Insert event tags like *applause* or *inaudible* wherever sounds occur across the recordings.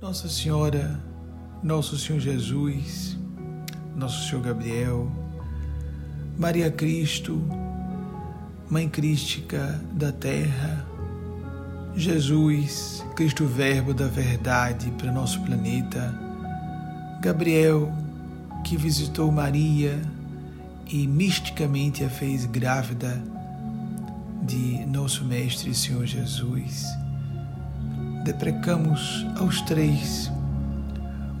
Nossa Senhora, Nosso Senhor Jesus, Nosso Senhor Gabriel, Maria Cristo, Mãe Crística da Terra, Jesus, Cristo Verbo da Verdade para nosso planeta, Gabriel, que visitou Maria e misticamente a fez grávida de nosso Mestre Senhor Jesus deprecamos aos três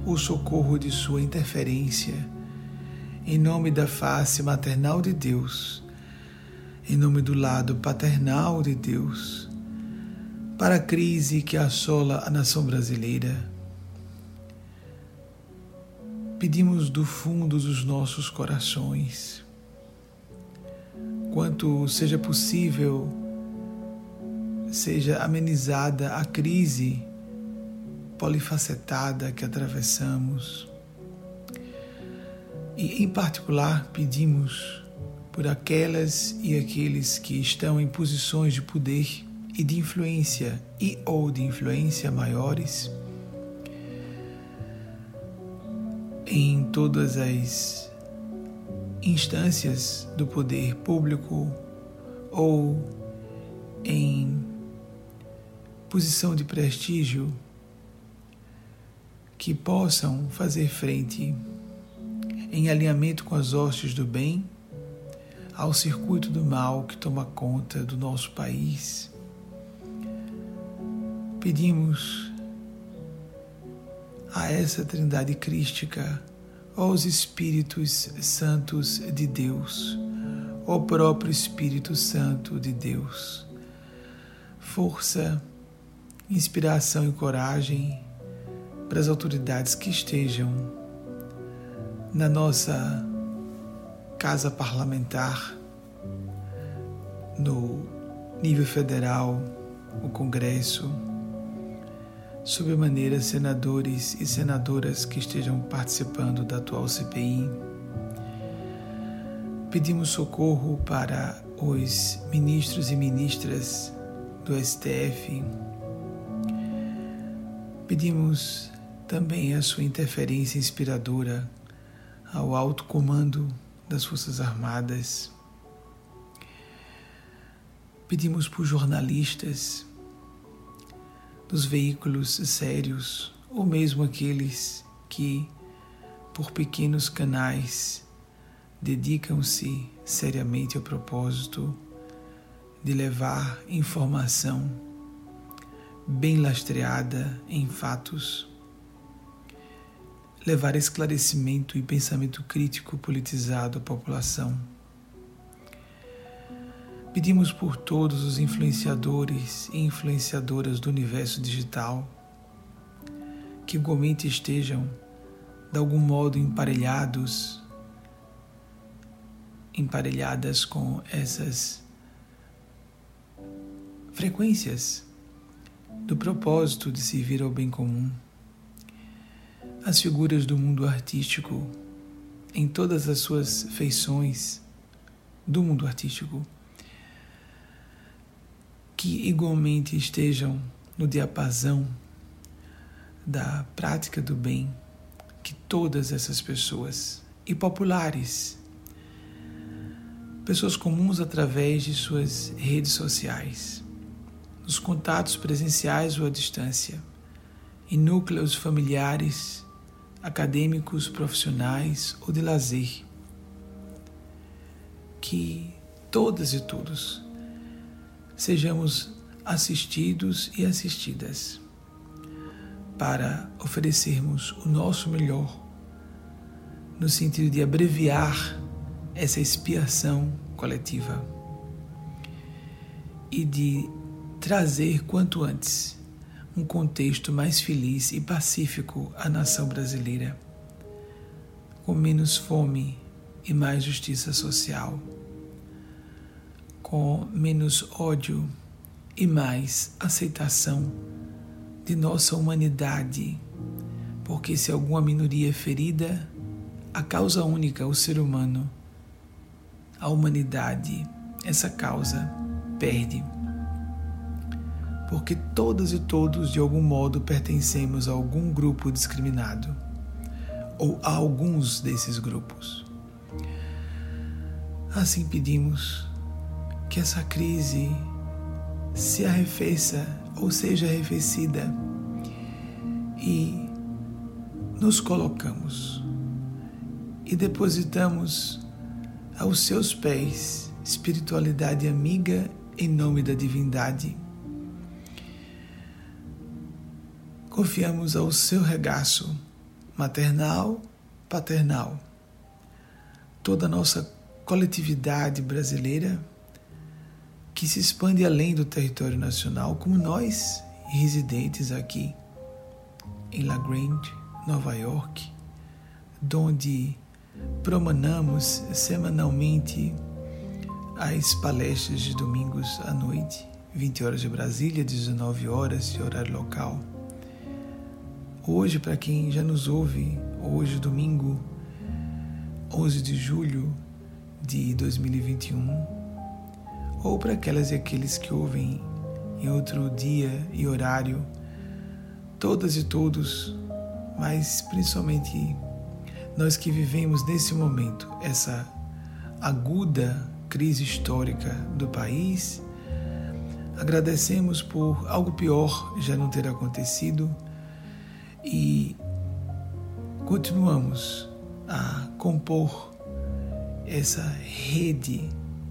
o socorro de sua interferência, em nome da face maternal de Deus, em nome do lado paternal de Deus, para a crise que assola a nação brasileira. Pedimos do fundo dos nossos corações, quanto seja possível, seja amenizada a crise polifacetada que atravessamos. E, em particular, pedimos por aquelas e aqueles que estão em posições de poder e de influência e ou de influência maiores em todas as instâncias do poder público ou em posição de prestígio que possam fazer frente em alinhamento com as hostes do bem ao circuito do mal que toma conta do nosso país. Pedimos a essa Trindade Crística, aos Espíritos Santos de Deus, ao próprio Espírito Santo de Deus, força inspiração e coragem para as autoridades que estejam na nossa casa parlamentar, no nível federal, o Congresso, sobremaneira senadores e senadoras que estejam participando da atual CPI. Pedimos socorro para os ministros e ministras do STF, Pedimos também a sua interferência inspiradora ao alto comando das Forças Armadas. Pedimos por jornalistas dos veículos sérios ou mesmo aqueles que, por pequenos canais, dedicam-se seriamente ao propósito de levar informação bem lastreada em fatos, levar esclarecimento e pensamento crítico politizado à população. Pedimos por todos os influenciadores e influenciadoras do universo digital que igualmente estejam, de algum modo, emparelhados, emparelhadas com essas frequências do propósito de servir ao bem comum. As figuras do mundo artístico, em todas as suas feições do mundo artístico, que igualmente estejam no diapasão da prática do bem, que todas essas pessoas e populares, pessoas comuns através de suas redes sociais, nos contatos presenciais ou à distância, em núcleos familiares, acadêmicos, profissionais ou de lazer. Que todas e todos sejamos assistidos e assistidas para oferecermos o nosso melhor no sentido de abreviar essa expiação coletiva e de trazer quanto antes um contexto mais feliz e pacífico à nação brasileira, com menos fome e mais justiça social, com menos ódio e mais aceitação de nossa humanidade, porque se alguma minoria é ferida, a causa única, o ser humano, a humanidade, essa causa perde porque todas e todos de algum modo pertencemos a algum grupo discriminado ou a alguns desses grupos. Assim pedimos que essa crise se arrefeça ou seja arrefecida e nos colocamos e depositamos aos seus pés espiritualidade amiga em nome da divindade. Confiamos ao seu regaço maternal, paternal. Toda a nossa coletividade brasileira que se expande além do território nacional, como nós, residentes aqui em La Grande, Nova York, onde promanamos semanalmente as palestras de domingos à noite, 20 horas de Brasília, 19 horas de horário local. Hoje, para quem já nos ouve, hoje, domingo, 11 de julho de 2021, ou para aquelas e aqueles que ouvem em outro dia e horário, todas e todos, mas principalmente nós que vivemos nesse momento essa aguda crise histórica do país, agradecemos por algo pior já não ter acontecido e continuamos a compor essa rede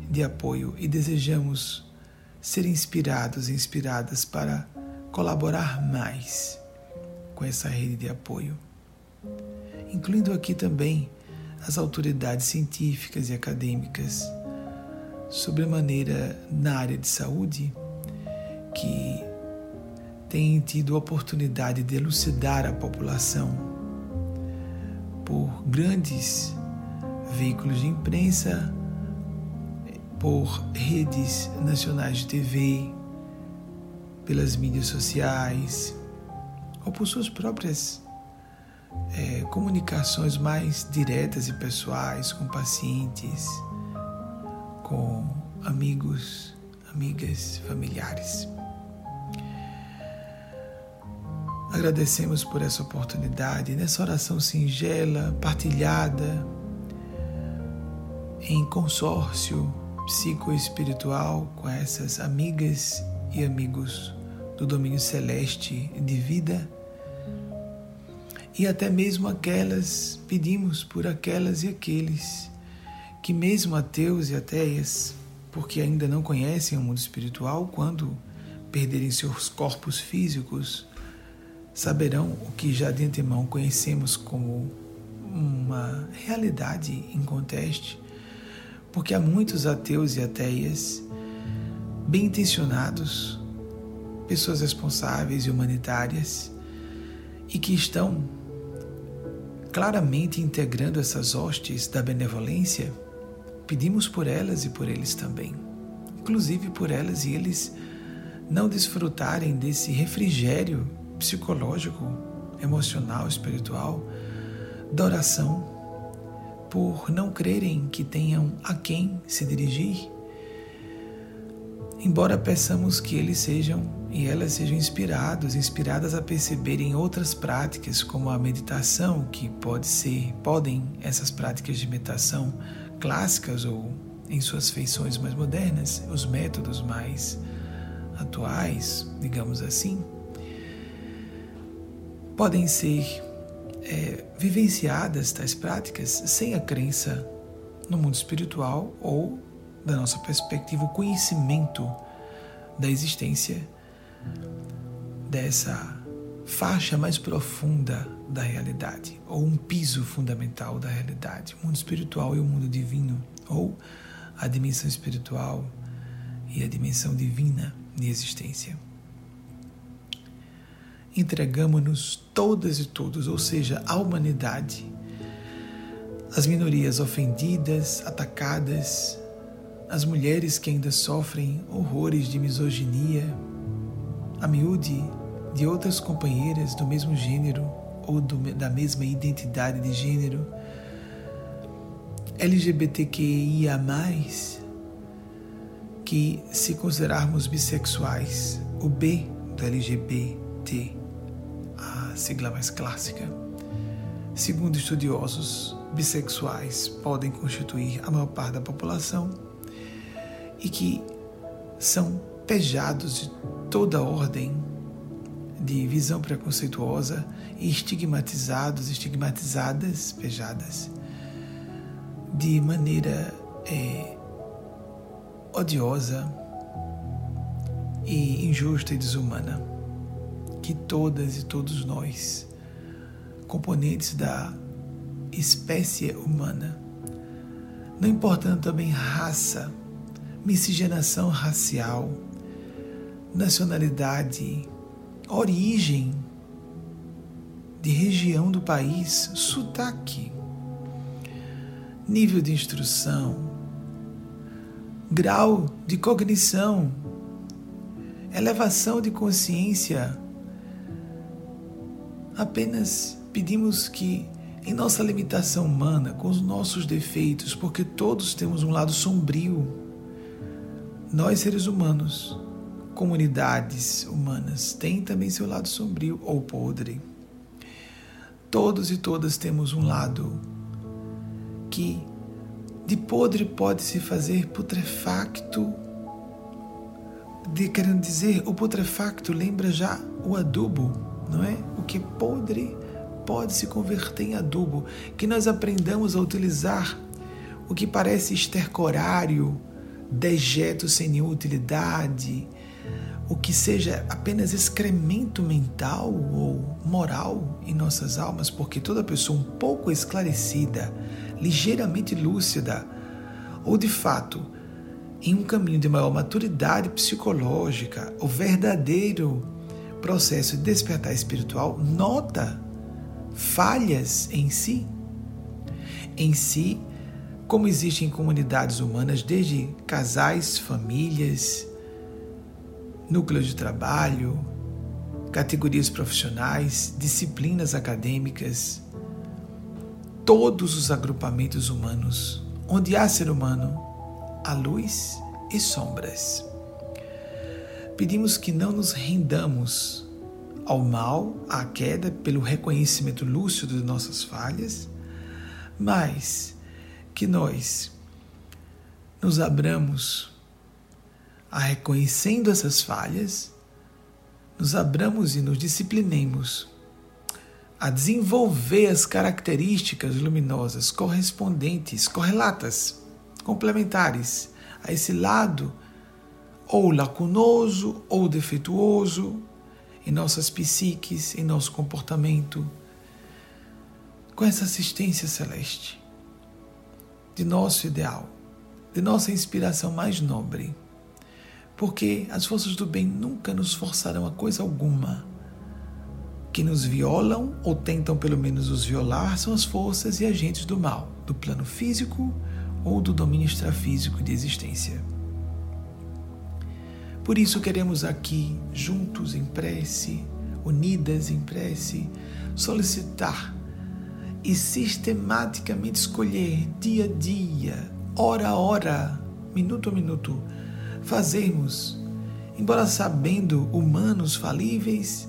de apoio e desejamos ser inspirados e inspiradas para colaborar mais com essa rede de apoio, incluindo aqui também as autoridades científicas e acadêmicas, sobremaneira na área de saúde, que têm tido a oportunidade de elucidar a população por grandes veículos de imprensa, por redes nacionais de TV, pelas mídias sociais ou por suas próprias é, comunicações mais diretas e pessoais com pacientes, com amigos, amigas, familiares. Agradecemos por essa oportunidade, nessa oração singela, partilhada, em consórcio psicoespiritual com essas amigas e amigos do domínio celeste de vida. E até mesmo aquelas, pedimos por aquelas e aqueles que, mesmo ateus e ateias, porque ainda não conhecem o mundo espiritual, quando perderem seus corpos físicos, saberão o que já de antemão conhecemos como uma realidade inconteste, porque há muitos ateus e ateias bem intencionados, pessoas responsáveis e humanitárias, e que estão claramente integrando essas hostes da benevolência, pedimos por elas e por eles também, inclusive por elas e eles não desfrutarem desse refrigério psicológico, emocional, espiritual, da oração, por não crerem que tenham a quem se dirigir, embora peçamos que eles sejam e elas sejam inspirados, inspiradas a perceberem outras práticas como a meditação, que pode ser, podem essas práticas de meditação clássicas ou em suas feições mais modernas, os métodos mais atuais, digamos assim, podem ser é, vivenciadas tais práticas sem a crença no mundo espiritual ou, da nossa perspectiva, o conhecimento da existência dessa faixa mais profunda da realidade, ou um piso fundamental da realidade, o mundo espiritual e o mundo divino, ou a dimensão espiritual e a dimensão divina de existência entregamos-nos todas e todos, ou seja, a humanidade, as minorias ofendidas, atacadas, as mulheres que ainda sofrem horrores de misoginia, a miúde de outras companheiras do mesmo gênero ou do, da mesma identidade de gênero, LGBTQIA, que, se considerarmos bissexuais, o B do LGBT, sigla mais clássica. Segundo estudiosos, bissexuais podem constituir a maior parte da população e que são pejados de toda ordem de visão preconceituosa e estigmatizados, estigmatizadas, pejadas de maneira é, odiosa e injusta e desumana. Que todas e todos nós, componentes da espécie humana, não importando também raça, miscigenação racial, nacionalidade, origem de região do país, sotaque, nível de instrução, grau de cognição, elevação de consciência. Apenas pedimos que, em nossa limitação humana, com os nossos defeitos, porque todos temos um lado sombrio, nós seres humanos, comunidades humanas, têm também seu lado sombrio ou podre. Todos e todas temos um lado que de podre pode se fazer putrefacto. De, querendo dizer, o putrefacto lembra já o adubo, não é? O que é podre pode se converter em adubo. Que nós aprendamos a utilizar o que parece estercorário, dejeto sem nenhuma utilidade, o que seja apenas excremento mental ou moral em nossas almas, porque toda pessoa um pouco esclarecida, ligeiramente lúcida, ou de fato em um caminho de maior maturidade psicológica, o verdadeiro processo de despertar espiritual, nota falhas em si. Em si, como existem em comunidades humanas, desde casais, famílias, núcleos de trabalho, categorias profissionais, disciplinas acadêmicas, todos os agrupamentos humanos, onde há ser humano, há luz e sombras. Pedimos que não nos rendamos ao mal, à queda, pelo reconhecimento lúcido de nossas falhas, mas que nós nos abramos a reconhecendo essas falhas, nos abramos e nos disciplinemos a desenvolver as características luminosas correspondentes, correlatas, complementares a esse lado ou lacunoso ou defeituoso em nossas psiques, em nosso comportamento, com essa assistência celeste de nosso ideal, de nossa inspiração mais nobre. Porque as forças do bem nunca nos forçarão a coisa alguma que nos violam ou tentam pelo menos os violar são as forças e agentes do mal, do plano físico ou do domínio extrafísico de existência. Por isso queremos aqui, juntos em prece, unidas em prece, solicitar e sistematicamente escolher dia a dia, hora a hora, minuto a minuto, fazermos, embora sabendo humanos falíveis,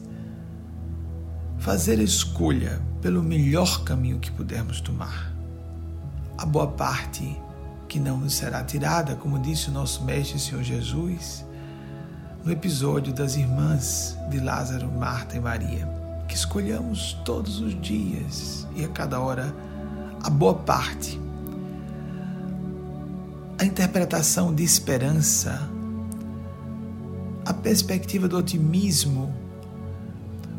fazer a escolha pelo melhor caminho que pudermos tomar. A boa parte que não nos será tirada, como disse o nosso Mestre Senhor Jesus, no episódio das irmãs de Lázaro, Marta e Maria, que escolhamos todos os dias e a cada hora a boa parte. A interpretação de esperança, a perspectiva do otimismo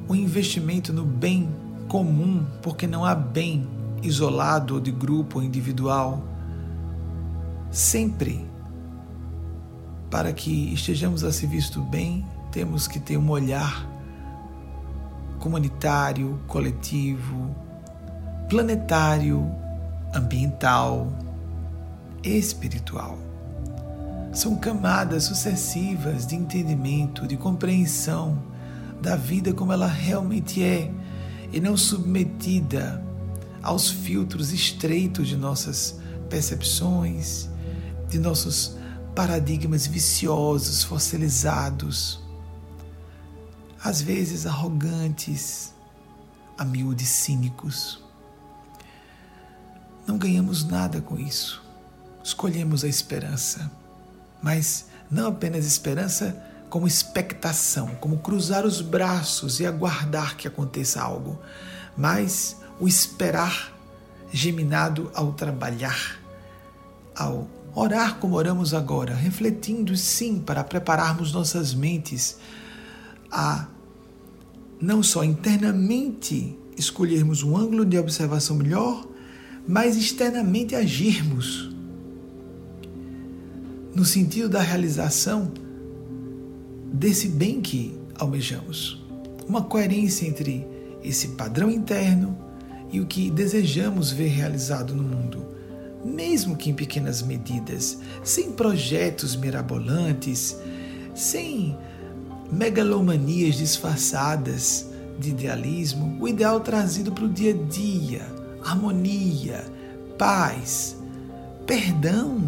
o investimento no bem comum, porque não há bem isolado ou de grupo ou individual. Sempre, para que estejamos a serviço do bem, temos que ter um olhar comunitário, coletivo, planetário, ambiental, espiritual. São camadas sucessivas de entendimento, de compreensão da vida como ela realmente é e não submetida aos filtros estreitos de nossas percepções, de nossos paradigmas viciosos, fossilizados, às vezes arrogantes, a miúde cínicos. Não ganhamos nada com isso. Escolhemos a esperança, mas não apenas esperança, como expectação, como cruzar os braços e aguardar que aconteça algo, mas o esperar geminado ao trabalhar, ao orar como oramos agora, refletindo sim para prepararmos nossas mentes a não só internamente escolhermos um ângulo de observação melhor, mas externamente agirmos no sentido da realização desse bem que almejamos. Uma coerência entre esse padrão interno e o que desejamos ver realizado no mundo, mesmo que em pequenas medidas, sem projetos mirabolantes, sem megalomanias disfarçadas de idealismo, o ideal trazido para o dia a dia, harmonia, paz, perdão,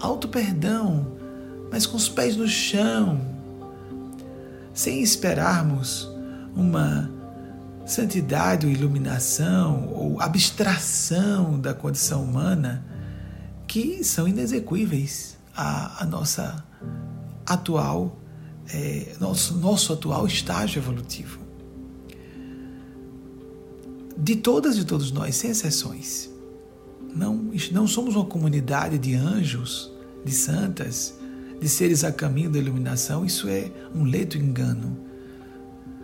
auto-perdão, mas com os pés no chão, sem esperarmos uma santidade ou iluminação ou abstração da condição humana que são inexequíveis à, à nossa atual é, nosso, nosso atual estágio evolutivo. De todas e todos nós, sem exceções. Não, não somos uma comunidade de anjos, de santas, de seres a caminho da iluminação. Isso é um ledo engano.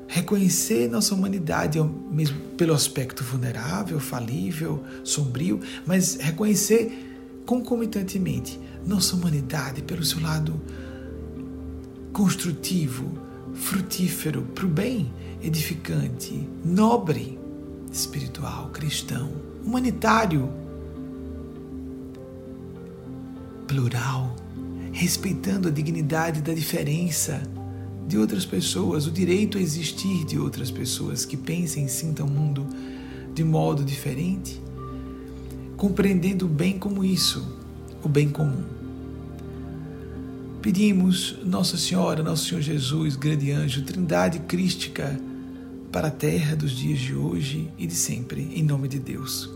Reconhecer nossa humanidade, mesmo pelo aspecto vulnerável, falível, sombrio, mas reconhecer concomitantemente nossa humanidade pelo seu lado construtivo, frutífero, para o bem, edificante, nobre, espiritual, cristão, humanitário, plural, respeitando a dignidade da diferença de outras pessoas, o direito a existir de outras pessoas que pensem e sintam o mundo de modo diferente, compreendendo o bem como isso, o bem comum. Pedimos Nossa Senhora, Nosso Senhor Jesus, grande anjo, Trindade crística para a terra dos dias de hoje e de sempre, em nome de Deus.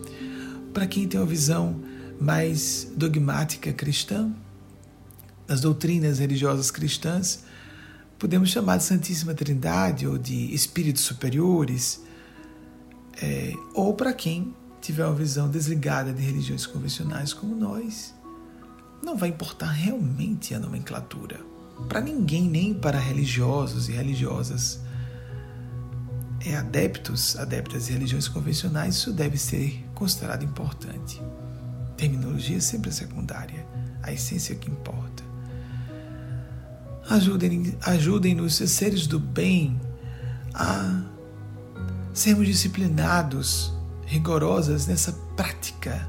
Para quem tem uma visão mais dogmática cristã, das doutrinas religiosas cristãs, podemos chamar de Santíssima Trindade ou de espíritos superiores, é, ou para quem tiver uma visão desligada de religiões convencionais como nós, não vai importar realmente a nomenclatura. Para ninguém, nem para religiosos e religiosas. É adeptos, adeptas de religiões convencionais, isso deve ser considerado importante. Terminologia é sempre secundária, a essência é que importa. Ajudem-nos, ajudem seres do bem, a sermos disciplinados, rigorosas nessa prática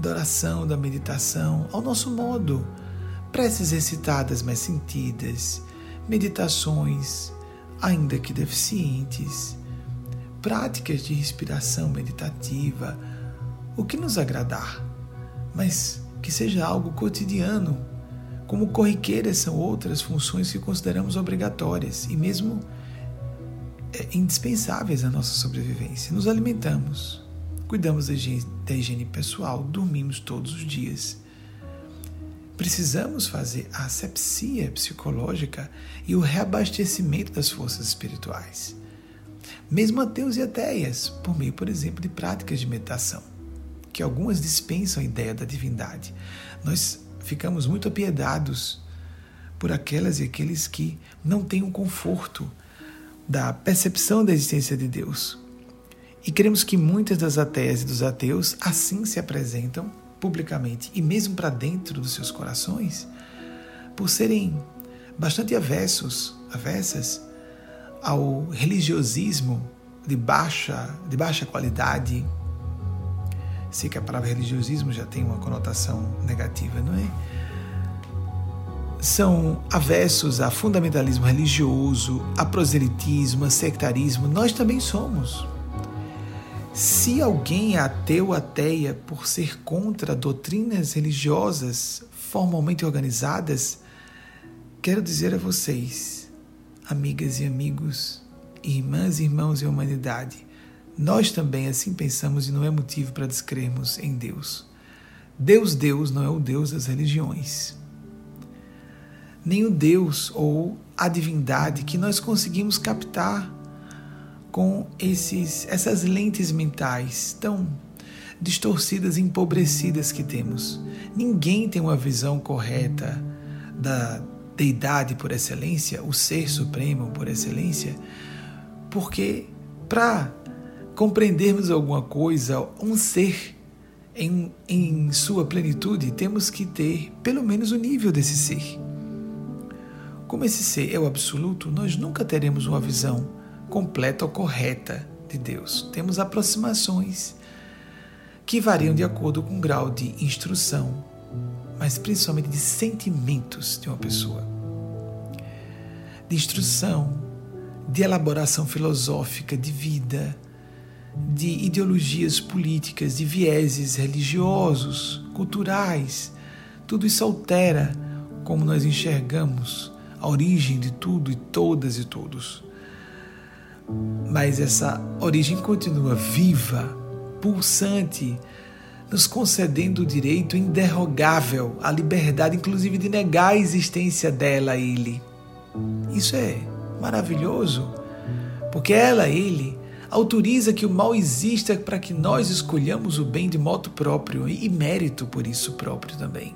da oração, da meditação, ao nosso modo. Preces recitadas mais sentidas, meditações, ainda que deficientes, práticas de respiração meditativa, o que nos agradar, mas que seja algo cotidiano. Como corriqueiras são outras funções que consideramos obrigatórias e mesmo é, indispensáveis à nossa sobrevivência. Nos alimentamos, Cuidamos da higiene, da higiene pessoal, dormimos todos os dias. Precisamos fazer a asepsia psicológica e o reabastecimento das forças espirituais. Mesmo ateus e ateias, por meio, por exemplo, de práticas de meditação, que algumas dispensam a ideia da divindade. Nós ficamos muito apiedados por aquelas e aqueles que não têm o conforto da percepção da existência de Deus, e queremos que muitas das ateias e dos ateus assim se apresentam publicamente e mesmo para dentro dos seus corações, por serem bastante avessos, avessas ao religiosismo de baixa, de baixa qualidade. Sei que a palavra religiosismo já tem uma conotação negativa, não é? São avessos a fundamentalismo religioso, a proselitismo, a sectarismo. Nós também somos. Se alguém é ateu ateia por ser contra doutrinas religiosas formalmente organizadas, quero dizer a vocês, amigas e amigos, irmãs e irmãos e humanidade, nós também assim pensamos e não é motivo para descrermos em Deus. Deus, Deus não é o Deus das religiões. Nem o Deus ou a divindade que nós conseguimos captar com esses, essas lentes mentais tão distorcidas e empobrecidas que temos. Ninguém tem uma visão correta da deidade por excelência, o ser supremo por excelência, porque para compreendermos alguma coisa, um ser em, em sua plenitude, temos que ter pelo menos o nível desse ser. Como esse ser é o absoluto, nós nunca teremos uma visão completa ou correta de Deus. Temos aproximações que variam de acordo com o grau de instrução, mas principalmente de sentimentos de uma pessoa. De instrução, de elaboração filosófica, de vida, de ideologias políticas, de vieses religiosos, culturais. Tudo isso altera como nós enxergamos a origem de tudo e todas e todos. Mas essa origem continua viva, pulsante, nos concedendo o direito inderrogável à liberdade, inclusive de negar a existência dela a Ele. Isso é maravilhoso, porque ela, Ele, autoriza que o mal exista para que nós escolhamos o bem de modo próprio e mérito por isso próprio também.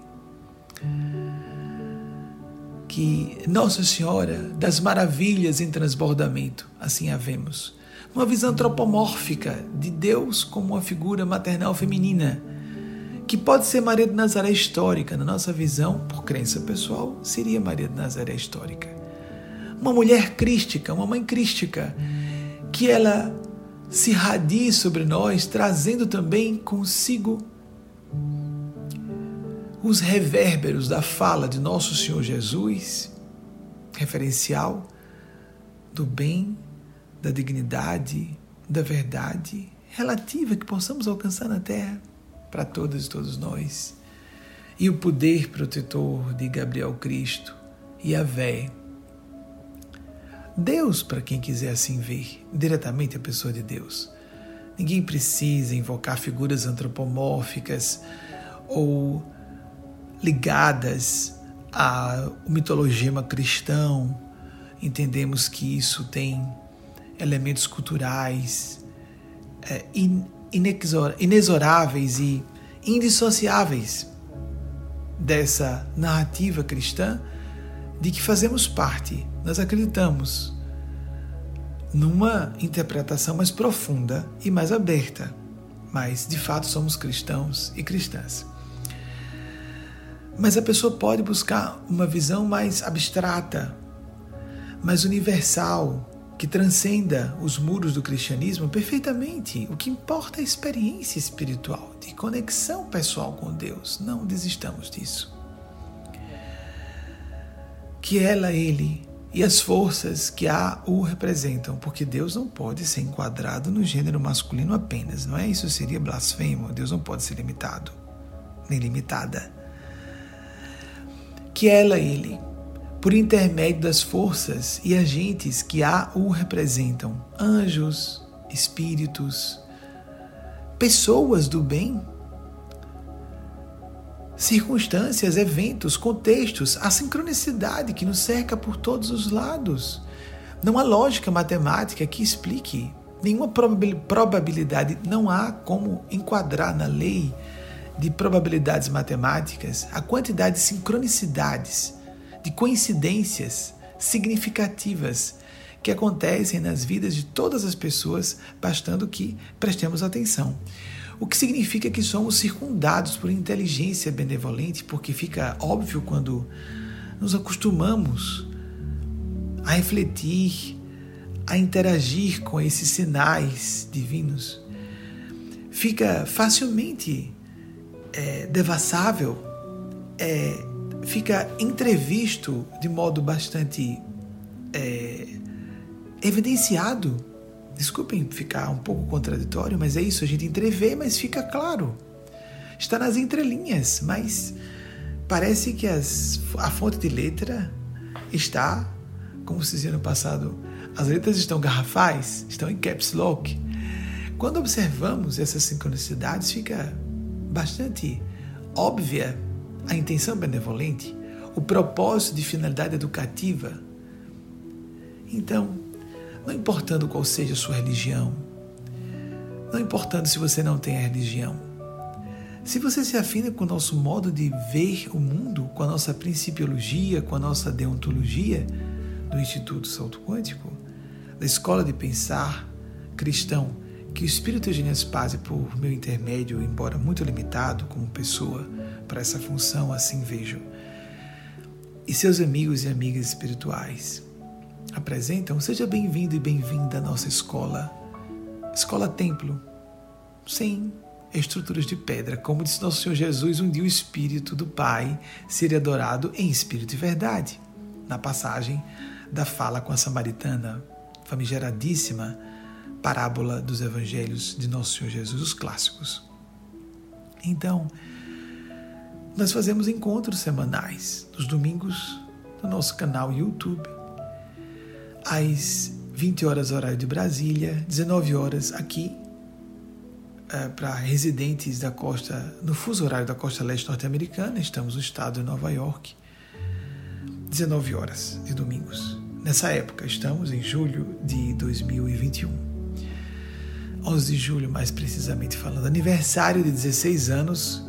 Que Nossa Senhora das Maravilhas em transbordamento, assim a vemos. Uma visão antropomórfica de Deus como uma figura maternal feminina, que pode ser Maria de Nazaré histórica, na nossa visão, por crença pessoal, seria Maria de Nazaré histórica. Uma mulher crística, uma mãe crística, que ela se radie sobre nós, trazendo também consigo os reverberos da fala de nosso Senhor Jesus, referencial do bem, da dignidade, da verdade relativa que possamos alcançar na terra para todas e todos nós. E o poder protetor de Gabriel Cristo e a Vé Deus, para quem quiser assim ver diretamente a pessoa de Deus. Ninguém precisa invocar figuras antropomórficas ou ligadas ao mitologema cristão. Entendemos que isso tem elementos culturais é, inexoráveis e indissociáveis dessa narrativa cristã de que fazemos parte nós acreditamos numa interpretação mais profunda e mais aberta, mas de fato somos cristãos e cristãs. Mas a pessoa pode buscar uma visão mais abstrata, mais universal, que transcenda os muros do cristianismo perfeitamente. O que importa é a experiência espiritual, de conexão pessoal com Deus. Não desistamos disso. Que ela, ele, e as forças que a o representam, porque Deus não pode ser enquadrado no gênero masculino apenas, não é? Isso seria blasfemo. Deus não pode ser limitado, nem limitada. Que ela, ele, por intermédio das forças e agentes que a o representam, anjos, espíritos, pessoas do bem, circunstâncias, eventos, contextos, a sincronicidade que nos cerca por todos os lados. Não há lógica matemática que explique. Nenhuma probabilidade, não há como enquadrar na lei de probabilidades matemáticas a quantidade de sincronicidades, de coincidências significativas que acontecem nas vidas de todas as pessoas, bastando que prestemos atenção o que significa que somos circundados por inteligência benevolente, porque fica óbvio quando nos acostumamos a refletir, a interagir com esses sinais divinos. Fica facilmente é, devassável, é, fica entrevisto de modo bastante é, evidenciado Desculpem ficar um pouco contraditório, mas é isso, a gente entrevê, mas fica claro. Está nas entrelinhas, mas parece que as, a fonte de letra está, como se dizia no passado, As letras estão garrafais, estão em caps lock. Quando observamos essas sincronicidades, fica bastante óbvia a intenção benevolente, o propósito de finalidade educativa. Então, não importando qual seja a sua religião, não importando se você não tem a religião, se você se afina com o nosso modo de ver o mundo, com a nossa principiologia, com a nossa deontologia do Instituto Salto Quântico, da escola de pensar cristão, que o Espírito Eugênio Spazio, por meu intermédio, embora muito limitado como pessoa para essa função, assim vejo, e seus amigos e amigas espirituais apresentam, seja bem-vindo e bem-vinda à nossa escola, Escola Templo. Sim, estruturas de pedra. Como disse nosso Senhor Jesus, um dia o Espírito do Pai seria adorado em espírito e verdade. Na passagem da fala com a samaritana, famigeradíssima parábola dos evangelhos de nosso Senhor Jesus, os clássicos. Então, nós fazemos encontros semanais, nos domingos, no nosso canal YouTube, às 20 horas horário de Brasília, 19 horas aqui é, para residentes da costa, no fuso horário da costa leste norte-americana, estamos no estado de Nova York, 19 horas de domingos. Nessa época, estamos em julho de 2021. 11 de julho, mais precisamente falando, aniversário de 16 anos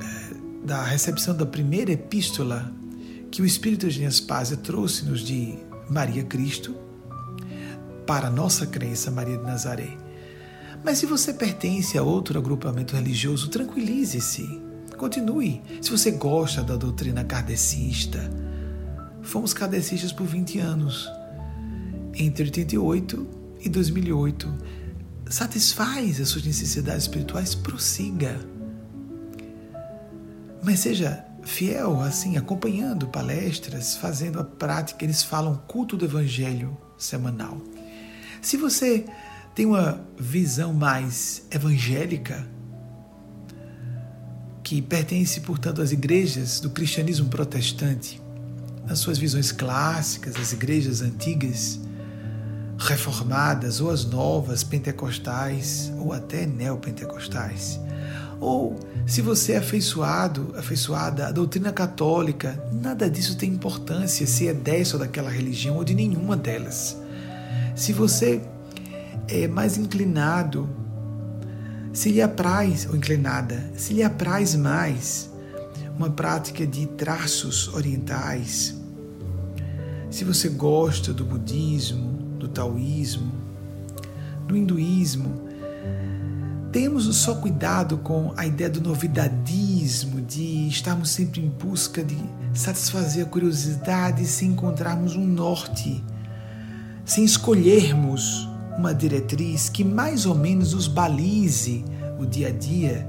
é, da recepção da primeira epístola que o Espírito de Aspásia trouxe-nos de Maria Cristo para a nossa crença Maria de Nazaré. Mas se você pertence a outro agrupamento religioso, tranquilize-se. Continue. Se você gosta da doutrina kardecista, fomos kardecistas por 20 anos. Entre 88 e 2008. Satisfaz as suas necessidades espirituais, prossiga. Mas seja fiel, assim, acompanhando palestras, fazendo a prática. Eles falam culto do evangelho semanal. Se você tem uma visão mais evangélica, que pertence, portanto, às igrejas do cristianismo protestante, nas suas visões clássicas, as igrejas antigas, reformadas, ou as novas, pentecostais, ou até neopentecostais. Ou se você é afeiçoado, afeiçoada à doutrina católica, nada disso tem importância se é dessa ou daquela religião ou de nenhuma delas. Se você é mais inclinado, se lhe apraz, ou inclinada, se lhe apraz mais uma prática de traços orientais, se você gosta do budismo, do taoísmo, do hinduísmo, temos só cuidado com a ideia do novidadismo, de estarmos sempre em busca de satisfazer a curiosidade sem encontrarmos um norte, sem escolhermos uma diretriz que mais ou menos nos balize o dia a dia,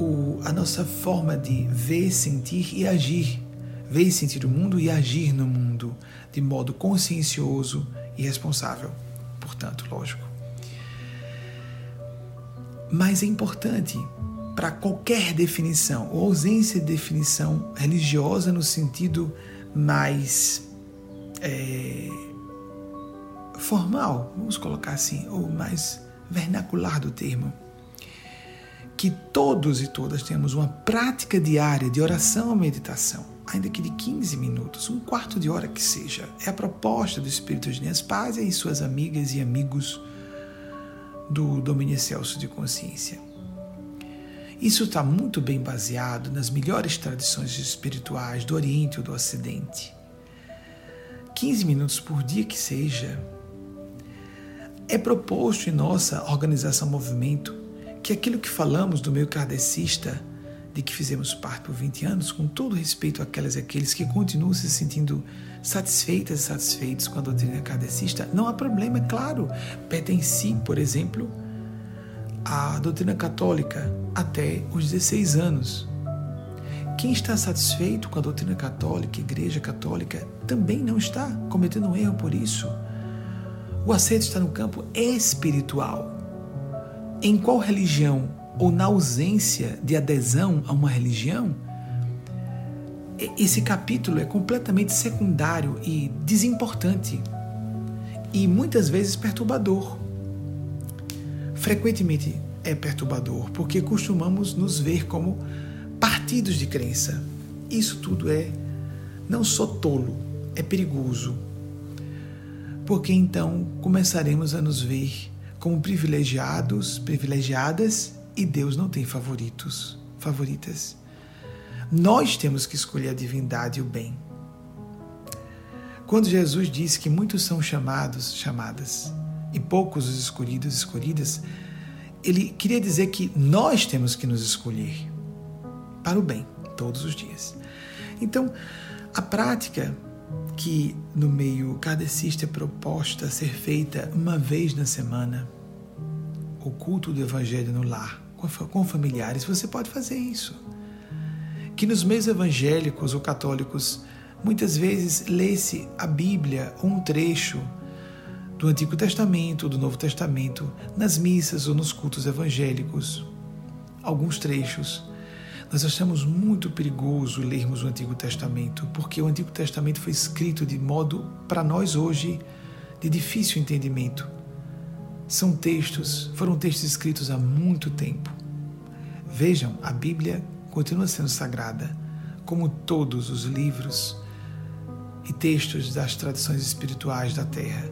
o, a nossa forma de ver, sentir e agir. Ver e sentir o mundo e agir no mundo de modo consciencioso e responsável. Portanto, lógico. Mas é importante para qualquer definição, ou ausência de definição religiosa no sentido mais. É, formal, vamos colocar assim, ou mais vernacular do termo, que todos e todas temos uma prática diária de oração ou meditação, ainda que de 15 minutos, um quarto de hora que seja. É a proposta do Espírito de Nespásia e suas amigas e amigos do domínio excelso de consciência. Isso está muito bem baseado nas melhores tradições espirituais do Oriente ou do Ocidente. 15 minutos por dia que seja, é proposto em nossa organização movimento que aquilo que falamos do meio kardecista, de que fizemos parte por 20 anos, com todo respeito àquelas e aqueles que continuam se sentindo satisfeitas e satisfeitos com a doutrina kardecista, não há problema, é claro. Pertenci, por exemplo, à doutrina católica até os 16 anos. Quem está satisfeito com a doutrina católica, igreja católica, também não está cometendo um erro por isso. O acerto está no campo espiritual. Em qual religião ou na ausência de adesão a uma religião, esse capítulo é completamente secundário e desimportante. e muitas vezes perturbador. Frequentemente é perturbador porque costumamos nos ver como partidos de crença. Isso tudo é não só tolo, é perigoso. Porque então começaremos a nos ver como privilegiados, privilegiadas e Deus não tem favoritos, favoritas. Nós temos que escolher a divindade e o bem. Quando Jesus disse que muitos são chamados, chamadas, e poucos os escolhidos, escolhidas, ele queria dizer que nós temos que nos escolher para o bem todos os dias. Então, a prática que no meio kardecista é proposta ser feita uma vez na semana, o culto do Evangelho no lar, com familiares, você pode fazer isso que nos meios evangélicos ou católicos muitas vezes lê-se a Bíblia ou um trecho do Antigo Testamento ou do Novo Testamento nas missas ou nos cultos evangélicos. Alguns trechos. Nós achamos muito perigoso lermos o Antigo Testamento, porque o Antigo Testamento foi escrito de modo, para nós hoje, de difícil entendimento. São textos, foram textos escritos há muito tempo. Vejam, a Bíblia continua sendo sagrada, como todos os livros e textos das tradições espirituais da Terra,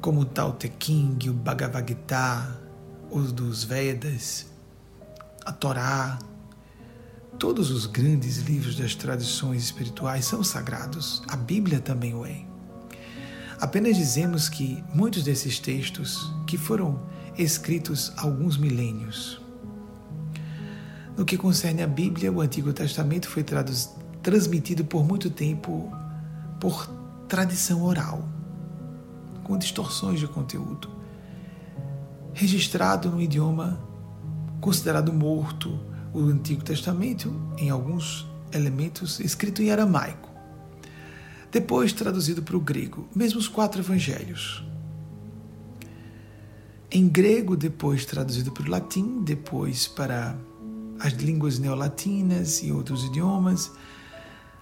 como o Tao Te Ching, o Bhagavad Gita, os dos Vedas, a Torá, todos os grandes livros das tradições espirituais são sagrados. A Bíblia também o é. Apenas dizemos que muitos desses textos, que foram escritos há alguns milênios, no que concerne à Bíblia, o Antigo Testamento foi transmitido por muito tempo por tradição oral, com distorções de conteúdo, registrado no idioma considerado morto, o Antigo Testamento, em alguns elementos, escrito em aramaico. Depois traduzido para o grego, mesmo os quatro evangelhos. Em grego, depois traduzido para o latim, depois para as línguas neolatinas e outros idiomas.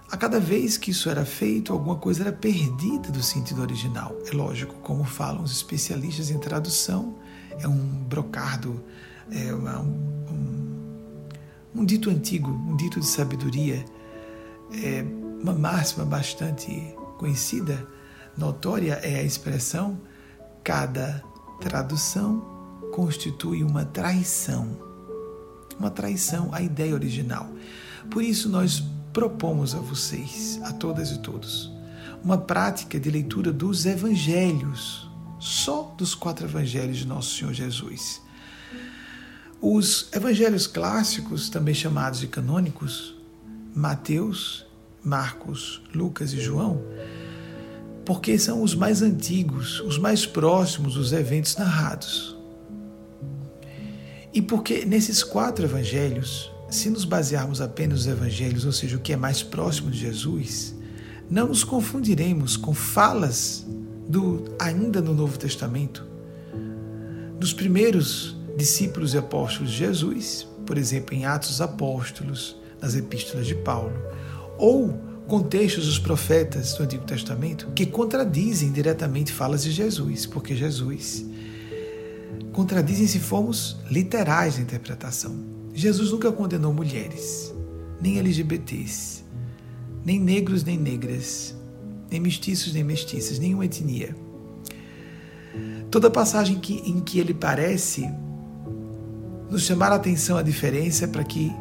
A cada vez que isso era feito, alguma coisa era perdida do sentido original. É lógico, como falam os especialistas em tradução, é um brocardo, é uma, um, um, dito antigo, um dito de sabedoria, é uma máxima bastante conhecida, notória, é a expressão: cada tradução constitui uma traição uma traição à ideia original. Por isso, nós propomos a vocês, a todas e todos, uma prática de leitura dos evangelhos, só dos quatro evangelhos de Nosso Senhor Jesus. Os evangelhos clássicos, também chamados de canônicos, Mateus, Marcos, Lucas e João, porque são os mais antigos, os mais próximos dos eventos narrados. E porque nesses quatro evangelhos, se nos basearmos apenas nos evangelhos, ou seja, o que é mais próximo de Jesus, não nos confundiremos com falas do ainda no Novo Testamento. Dos primeiros discípulos e apóstolos de Jesus, por exemplo, em Atos dos Apóstolos, nas epístolas de Paulo, ou contextos dos profetas do Antigo Testamento que contradizem diretamente falas de Jesus, porque Jesus contradizem se formos literais na interpretação. Jesus nunca condenou mulheres, nem LGBTs, nem negros nem negras, nem mestiços nem mestiças, nenhuma etnia. Toda passagem que, em que ele parece nos chamar a atenção à diferença é para que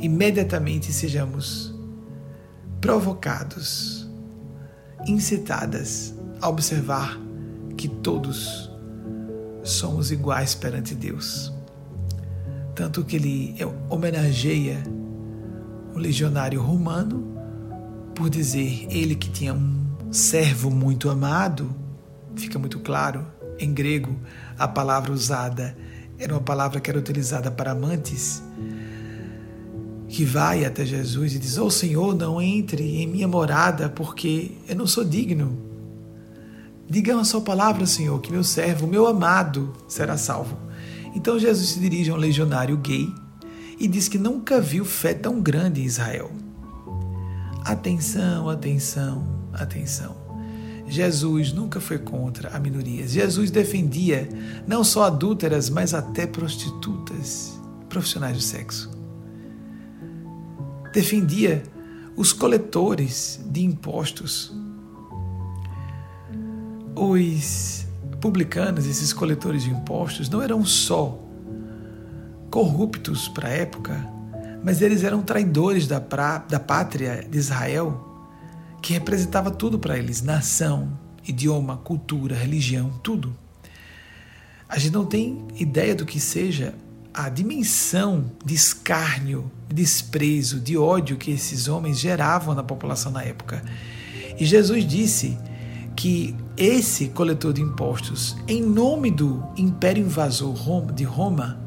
imediatamente sejamos provocados, incitadas a observar que todos somos iguais perante Deus. Tanto que ele homenageia o legionário romano por dizer ele que tinha um servo muito amado, fica muito claro, em grego a palavra usada era uma palavra que era utilizada para amantes, que vai até Jesus e diz: "Ó oh, Senhor, não entre em minha morada, porque eu não sou digno Diga uma só palavra, Senhor, que meu servo, meu amado, será salvo. Então Jesus se dirige a um legionário gay e diz que nunca viu fé tão grande em Israel. Atenção, atenção, atenção. Jesus nunca foi contra a minorias. Jesus defendia não só adúlteras, mas até prostitutas, profissionais do sexo. Defendia os coletores de impostos. Os publicanos, esses coletores de impostos, não eram só corruptos para a época, mas eles eram traidores da, pra, da pátria de Israel que representava tudo para eles: nação, idioma, cultura, religião, tudo. A gente não tem ideia do que seja a dimensão de escárnio, de desprezo, de ódio que esses homens geravam na população na época. E Jesus disse que esse coletor de impostos, em nome do império invasor de Roma,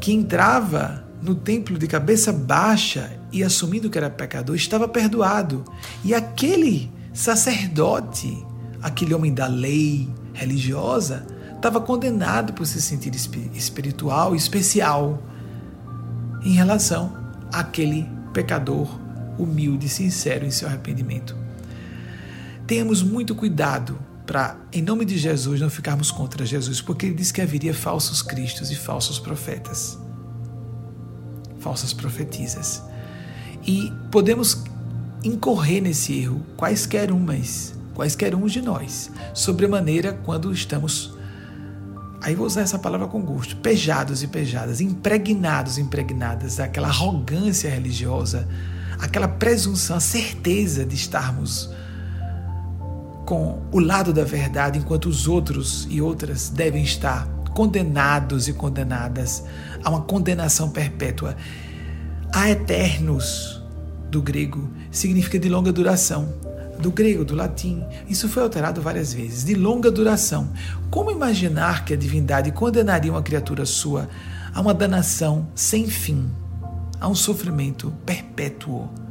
que entrava no templo de cabeça baixa e assumindo que era pecador, estava perdoado. E aquele sacerdote, aquele homem da lei religiosa, estava condenado por se sentir espiritual, especial, em relação àquele pecador humilde sincero em seu arrependimento. Tenhamos muito cuidado para, em nome de Jesus, não ficarmos contra Jesus, porque ele disse que haveria falsos cristos e falsos profetas, falsas profetisas. E podemos incorrer nesse erro, quaisquer umas, quaisquer uns de nós, sobremaneira quando estamos aí vou usar essa palavra com gosto, pejados e pejadas, impregnados, impregnadas daquela arrogância religiosa, aquela presunção, a certeza de estarmos com o lado da verdade, enquanto os outros e outras devem estar condenados e condenadas a uma condenação perpétua a eternos, do grego, significa de longa duração. Do grego, do latim, isso foi alterado várias vezes. De longa duração. Como imaginar que a divindade condenaria uma criatura sua a uma danação sem fim, a um sofrimento perpétuo?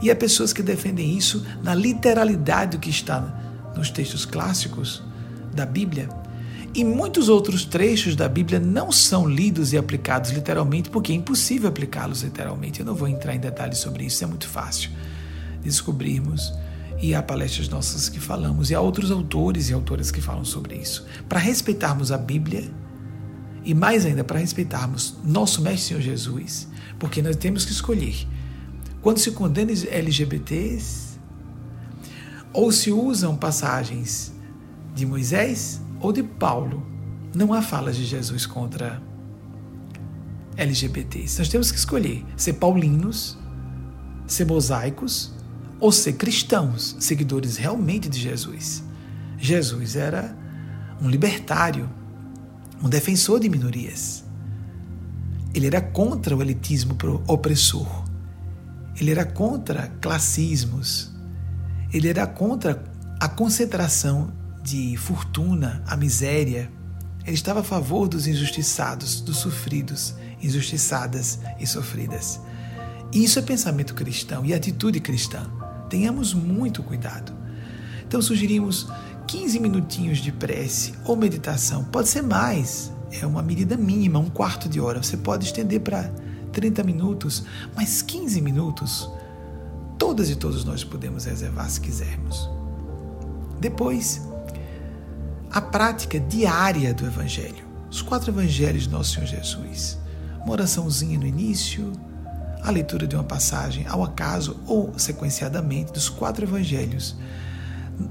E há pessoas que defendem isso na literalidade do que está nos textos clássicos da Bíblia, e muitos outros trechos da Bíblia não são lidos e aplicados literalmente, porque é impossível aplicá-los literalmente. Eu não vou entrar em detalhes sobre isso, é muito fácil descobrirmos. E há palestras nossas que falamos, e há outros autores e autoras que falam sobre isso. Para respeitarmos a Bíblia, e mais ainda para respeitarmos nosso Mestre Senhor Jesus, porque nós temos que escolher. Quando se condena LGBTs, ou se usam passagens de Moisés, ou de Paulo, não há falas de Jesus contra LGBTs. Nós temos que escolher ser paulinos, ser mosaicos ou ser cristãos, seguidores realmente de Jesus. Jesus era um libertário, um defensor de minorias. Ele era contra o elitismo opressor. Ele era contra classismos. Ele era contra a concentração de fortuna, a miséria. Ele estava a favor dos injustiçados, dos sofridos, injustiçadas e sofridas. Isso é pensamento cristão e atitude cristã. Tenhamos muito cuidado. Então sugerimos 15 minutinhos de prece ou meditação. Pode ser mais, é uma medida mínima, um quarto de hora. Você pode estender para 30 minutos, mas 15 minutos, todas e todos nós podemos reservar se quisermos. Depois, a prática diária do Evangelho. Os quatro Evangelhos de Nosso Senhor Jesus. Uma oraçãozinha no início, a leitura de uma passagem ao acaso ou sequenciadamente dos quatro Evangelhos.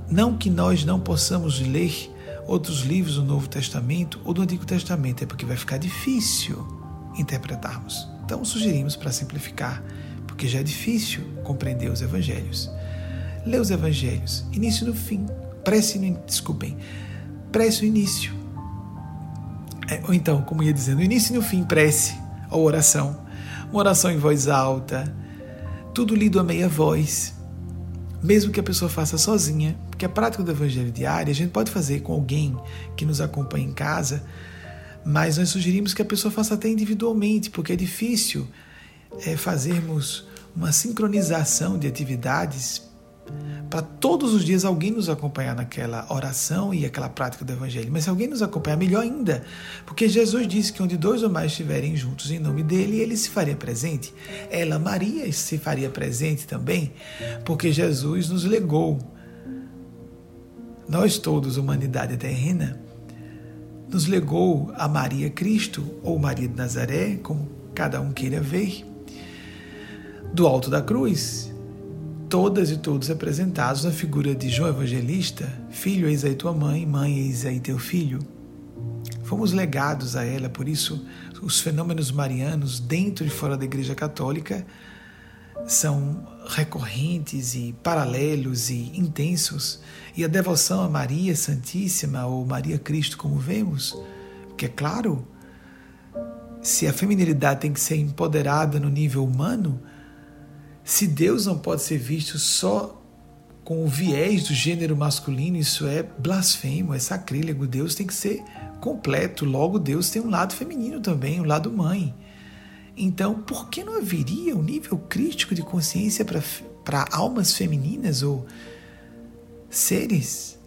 Não que nós não possamos ler outros livros do Novo Testamento ou do Antigo Testamento, é porque vai ficar difícil interpretarmos. Então sugerimos para simplificar, porque já é difícil compreender os Evangelhos. Lê os Evangelhos, início no fim, prece no, desculpem, prece o início. É, ou então, como ia dizendo, início e no fim, prece ou oração. Uma oração em voz alta, tudo lido a meia voz, mesmo que a pessoa faça sozinha, porque a prática do evangelho diário a gente pode fazer com alguém que nos acompanha em casa, mas nós sugerimos que a pessoa faça até individualmente, porque é difícil é, fazermos uma sincronização de atividades para todos os dias alguém nos acompanhar naquela oração e aquela prática do Evangelho. Mas se alguém nos acompanhar, melhor ainda, porque Jesus disse que onde dois ou mais estiverem juntos em nome dele, ele se faria presente. Ela, Maria, se faria presente também, porque Jesus nos legou, nós todos, humanidade terrena, nos legou a Maria Cristo, ou Maria de Nazaré, como cada um queira ver, do alto da cruz todas e todos apresentados na figura de João Evangelista, filho, eis aí tua mãe, mãe, eis aí teu filho. Fomos legados a ela, por isso os fenômenos marianos dentro e fora da Igreja Católica são recorrentes e paralelos e intensos. E a devoção a Maria Santíssima ou Maria Cristo, como vemos, que é claro, se a feminilidade tem que ser empoderada no nível humano, se Deus não pode ser visto só com o viés do gênero masculino, isso é blasfemo, é sacrílego. Deus tem que ser completo. Logo, Deus tem um lado feminino também, um lado mãe. Então, por que não haveria um nível crítico de consciência para almas femininas ou seres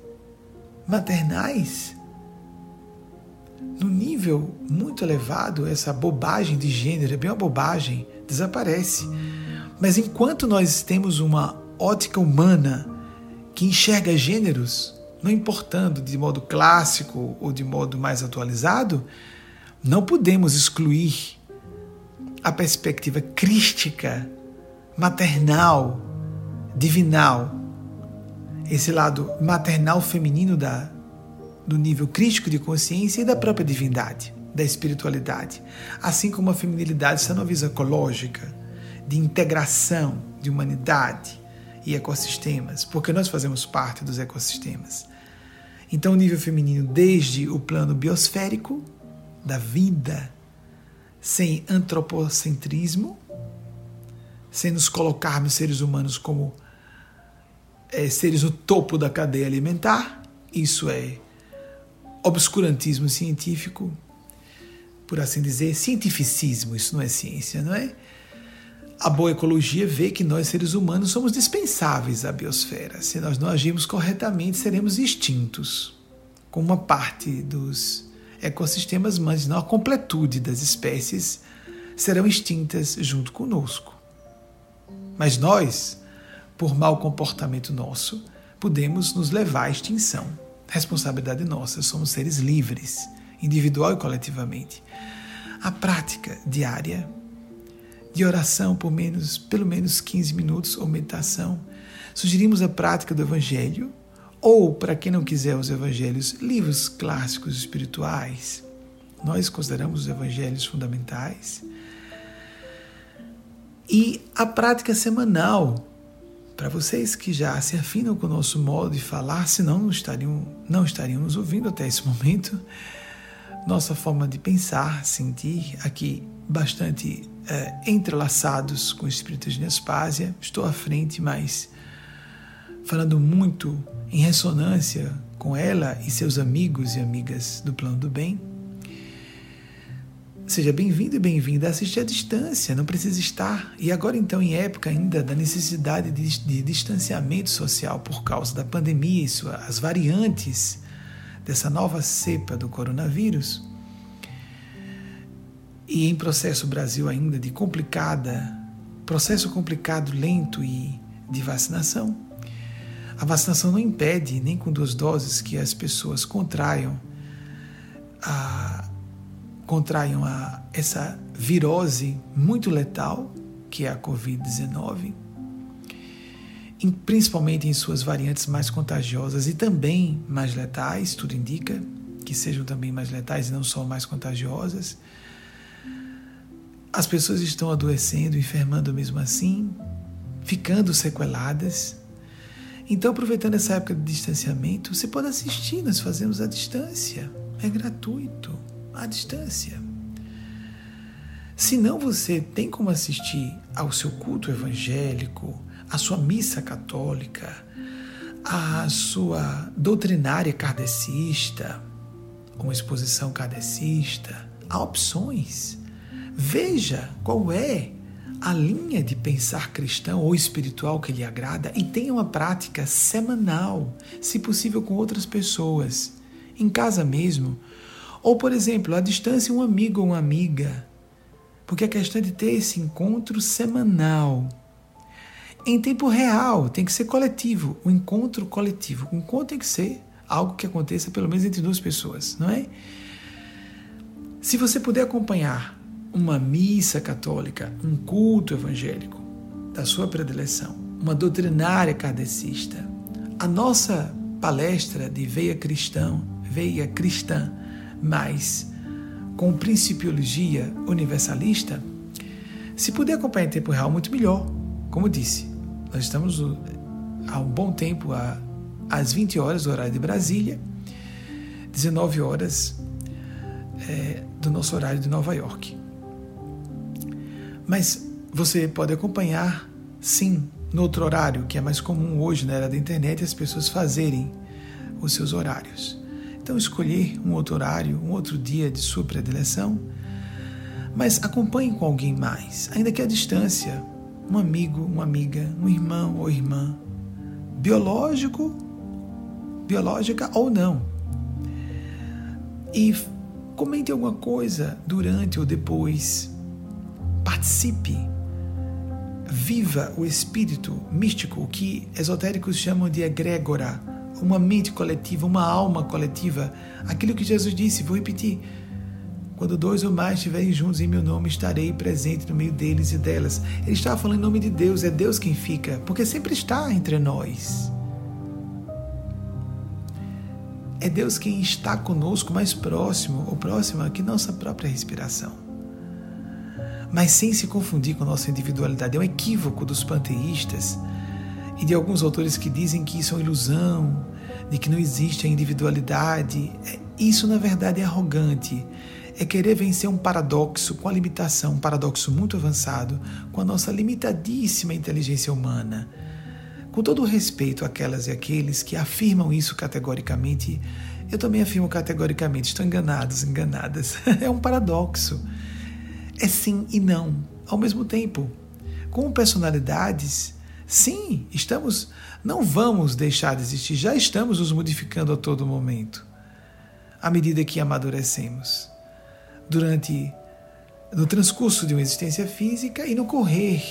maternais? No nível muito elevado, essa bobagem de gênero, é bem uma bobagem, desaparece. Mas enquanto nós temos uma ótica humana que enxerga gêneros, não importando de modo clássico ou de modo mais atualizado, não podemos excluir a perspectiva crística, maternal, divinal, esse lado maternal feminino da, do nível crítico de consciência e da própria divindade, da espiritualidade, assim como a feminilidade está numa visão ecológica, de integração de humanidade e ecossistemas, porque nós fazemos parte dos ecossistemas. Então, o nível feminino, desde o plano biosférico, da vida, sem antropocentrismo, sem nos colocarmos seres humanos como é, seres no topo da cadeia alimentar, isso é obscurantismo científico, por assim dizer, cientificismo, isso não é ciência, não é? A boa ecologia vê que nós, seres humanos, somos dispensáveis à biosfera. Se nós não agirmos corretamente, seremos extintos, como uma parte dos ecossistemas, mas não a completude das espécies serão extintas junto conosco. Mas nós, por mau comportamento nosso, podemos nos levar à extinção. Responsabilidade nossa, somos seres livres, individual e coletivamente. A prática diária de oração por menos, pelo menos 15 minutos ou meditação. Sugerimos a prática do Evangelho, ou, para quem não quiser os Evangelhos, livros clássicos espirituais. Nós consideramos os Evangelhos fundamentais. E a prática semanal, para vocês que já se afinam com o nosso modo de falar, senão não estariam, não estariam nos ouvindo até esse momento, nossa forma de pensar, sentir, aqui bastante é, entrelaçados com o espírito de Nespásia. Estou à frente, mas falando muito em ressonância com ela e seus amigos e amigas do plano do bem. Seja bem-vindo e bem-vinda a assistir à distância, não precisa estar. E agora, então, em época ainda da necessidade de, de distanciamento social por causa da pandemia e suas variantes dessa nova cepa do coronavírus, e em processo Brasil ainda de complicada, processo complicado, lento e de vacinação. A vacinação não impede, nem com duas doses, que as pessoas contraiam a, contraiam a, essa virose muito letal, que é a Covid-19, principalmente em suas variantes mais contagiosas e também mais letais, tudo indica que sejam também mais letais e não só mais contagiosas. As pessoas estão adoecendo, enfermando mesmo assim, ficando sequeladas. Então, aproveitando essa época de distanciamento, você pode assistir, nós fazemos à distância. É gratuito, à distância. Se não você tem como assistir ao seu culto evangélico, à sua missa católica, à sua doutrinária kardecista, uma exposição kardecista, há opções. Veja qual é a linha de pensar cristão ou espiritual que lhe agrada e tenha uma prática semanal, se possível com outras pessoas, em casa mesmo, ou por exemplo, à distância um amigo ou uma amiga, porque a questão é de ter esse encontro semanal. Em tempo real, tem que ser coletivo, o um encontro coletivo. O encontro tem que ser algo que aconteça pelo menos entre duas pessoas, não é? Se você puder acompanhar uma missa católica, um culto evangélico da sua predileção, uma doutrinária kardecista, a nossa palestra de veia cristão, veia cristã, mas com principiologia universalista, se puder acompanhar em tempo real, muito melhor. Como disse, nós estamos há um bom tempo, às 20 horas do horário de Brasília, 19 horas é, do nosso horário de Nova York. Mas você pode acompanhar, sim, no outro horário, que é mais comum hoje na era da internet, as pessoas fazerem os seus horários. Então, escolher um outro horário, um outro dia de sua predileção, mas acompanhe com alguém mais, ainda que à distância, um amigo, uma amiga, um irmão ou irmã, biológico, biológica ou não. E comente alguma coisa durante ou depois participe, viva o espírito místico, o que esotéricos chamam de egrégora, uma mente coletiva, uma alma coletiva. Aquilo que Jesus disse, vou repetir. Quando dois ou mais estiverem juntos em meu nome, estarei presente no meio deles e delas. Ele estava falando em nome de Deus, é Deus quem fica, porque sempre está entre nós. É Deus quem está conosco mais próximo ou próxima que nossa própria respiração mas sem se confundir com nossa individualidade. É um equívoco dos panteístas e de alguns autores que dizem que isso é uma ilusão, de que não existe a individualidade. É, isso, na verdade, é arrogante. É querer vencer um paradoxo com a limitação, um paradoxo muito avançado, com a nossa limitadíssima inteligência humana. Com todo o respeito àquelas e àqueles que afirmam isso categoricamente, eu também afirmo categoricamente, estão enganados, enganadas. *laughs* É um paradoxo é sim e não ao mesmo tempo. Com personalidades, sim, estamos, não vamos deixar de existir, já estamos nos modificando a todo momento, à medida que amadurecemos. Durante no transcurso de uma existência física e no correr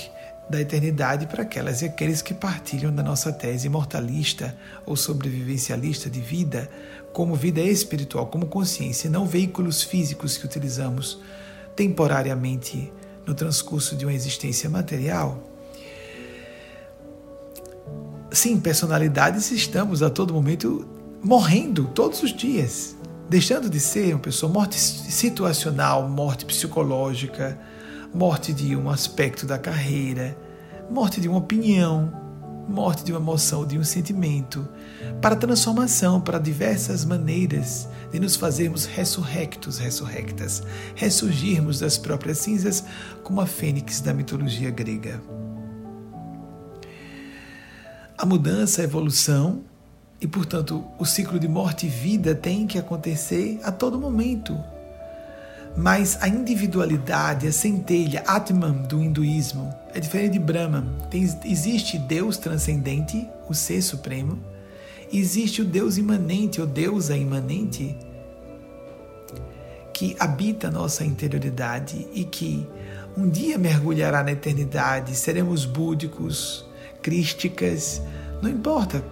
da eternidade para aquelas e aqueles que partilham da nossa tese imortalista ou sobrevivencialista de vida, como vida espiritual, como consciência, não veículos físicos que utilizamos temporariamente no transcurso de uma existência material. Sim, personalidades estamos a todo momento morrendo todos os dias, deixando de ser uma pessoa morte situacional, morte psicológica, morte de um aspecto da carreira, morte de uma opinião, morte de uma emoção, de um sentimento, para transformação, para diversas maneiras de nos fazermos ressurrectos, ressurrectas, ressurgirmos das próprias cinzas como a fênix da mitologia grega. A mudança, a evolução e, portanto, o ciclo de morte e vida tem que acontecer a todo momento. Mas a individualidade, a centelha, Atman do hinduísmo, é diferente de Brahman. Tem, existe Deus transcendente, o Ser Supremo, existe o Deus imanente, ou deusa imanente, que habita a nossa interioridade e que um dia mergulhará na eternidade, seremos búdicos, crísticas, não importa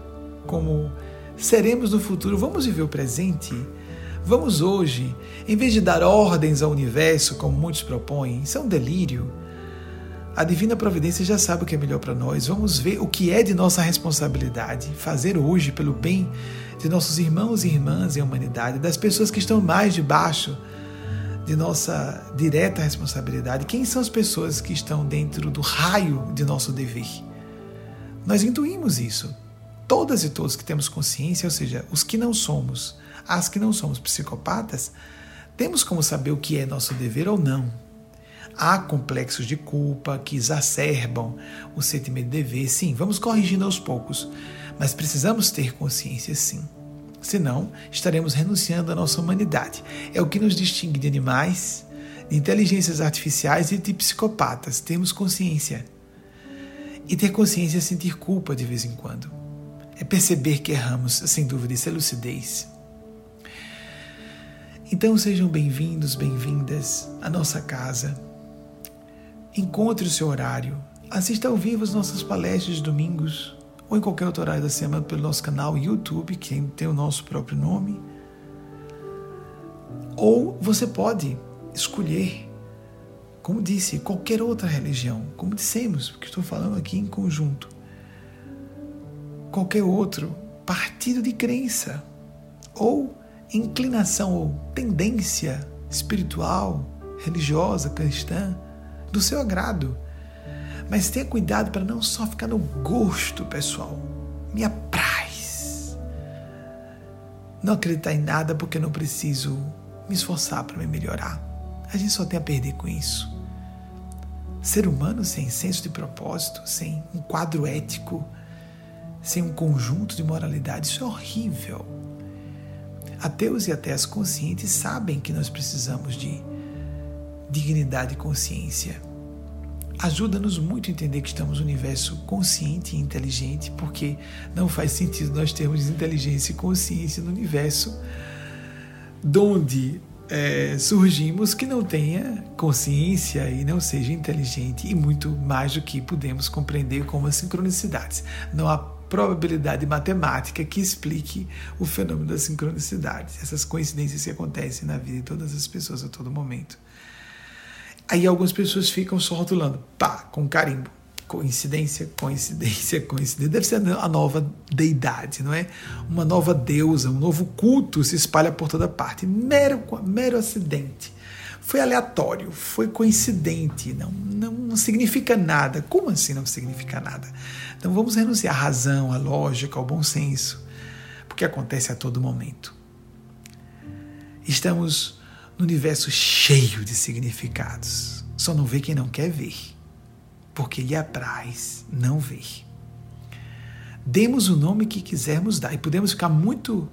como seremos no futuro, vamos viver o presente. Vamos hoje, em vez de dar ordens ao universo, como muitos propõem, isso é um delírio a divina providência já sabe o que é melhor para nós. Vamos ver o que é de nossa responsabilidade fazer hoje pelo bem de nossos irmãos e irmãs em humanidade, das pessoas que estão mais debaixo de nossa direta responsabilidade. Quem são as pessoas que estão dentro do raio de nosso dever? Nós intuímos isso. Todas e todos que temos consciência, ou seja, os que não somos, as que não somos psicopatas, temos como saber o que é nosso dever ou não. Há complexos de culpa que exacerbam o sentimento de dever, sim, vamos corrigindo aos poucos, mas precisamos ter consciência, sim. Senão, estaremos renunciando à nossa humanidade. É o que nos distingue de animais, de inteligências artificiais e de psicopatas. Temos consciência. E ter consciência é sentir culpa de vez em quando. É perceber que erramos, sem dúvida, isso é lucidez. Então sejam bem-vindos, bem-vindas à nossa casa. Encontre o seu horário. Assista ao vivo as nossas palestras de domingos ou em qualquer outro horário da semana pelo nosso canal YouTube, que tem o nosso próprio nome. Ou você pode escolher, como disse, qualquer outra religião, como dissemos, porque estou falando aqui em conjunto. Qualquer outro partido de crença ou inclinação ou tendência espiritual, religiosa, cristã, do seu agrado. Mas tenha cuidado para não só ficar no gosto pessoal. Me apraz. Não acreditar em nada porque não preciso me esforçar para me melhorar. A gente só tem a perder com isso. Ser humano sem senso de propósito, sem um quadro ético, sem um conjunto de moralidade, isso é horrível. Ateus e ateias conscientes sabem que nós precisamos de dignidade e consciência. Ajuda-nos muito a entender que estamos no universo consciente e inteligente, porque não faz sentido nós termos inteligência e consciência no universo donde é, surgimos que não tenha consciência e não seja inteligente, e muito mais do que podemos compreender como as sincronicidades. Não há probabilidade matemática que explique o fenômeno das sincronicidades, essas coincidências que acontecem na vida de todas as pessoas a todo momento. Aí algumas pessoas ficam só rotulando, pá, com carimbo. Coincidência, coincidência, coincidência. Deve ser a nova deidade, não é? Uma nova deusa, um novo culto se espalha por toda parte. Mero, mero acidente. Foi aleatório, foi coincidente, não, não, não significa nada. Como assim não significa nada? Então vamos renunciar à razão, à lógica, ao bom senso, porque acontece a todo momento. Estamos no universo cheio de significados. Só não vê quem não quer ver, porque lhe apraz não ver. Demos o nome que quisermos dar e podemos ficar muito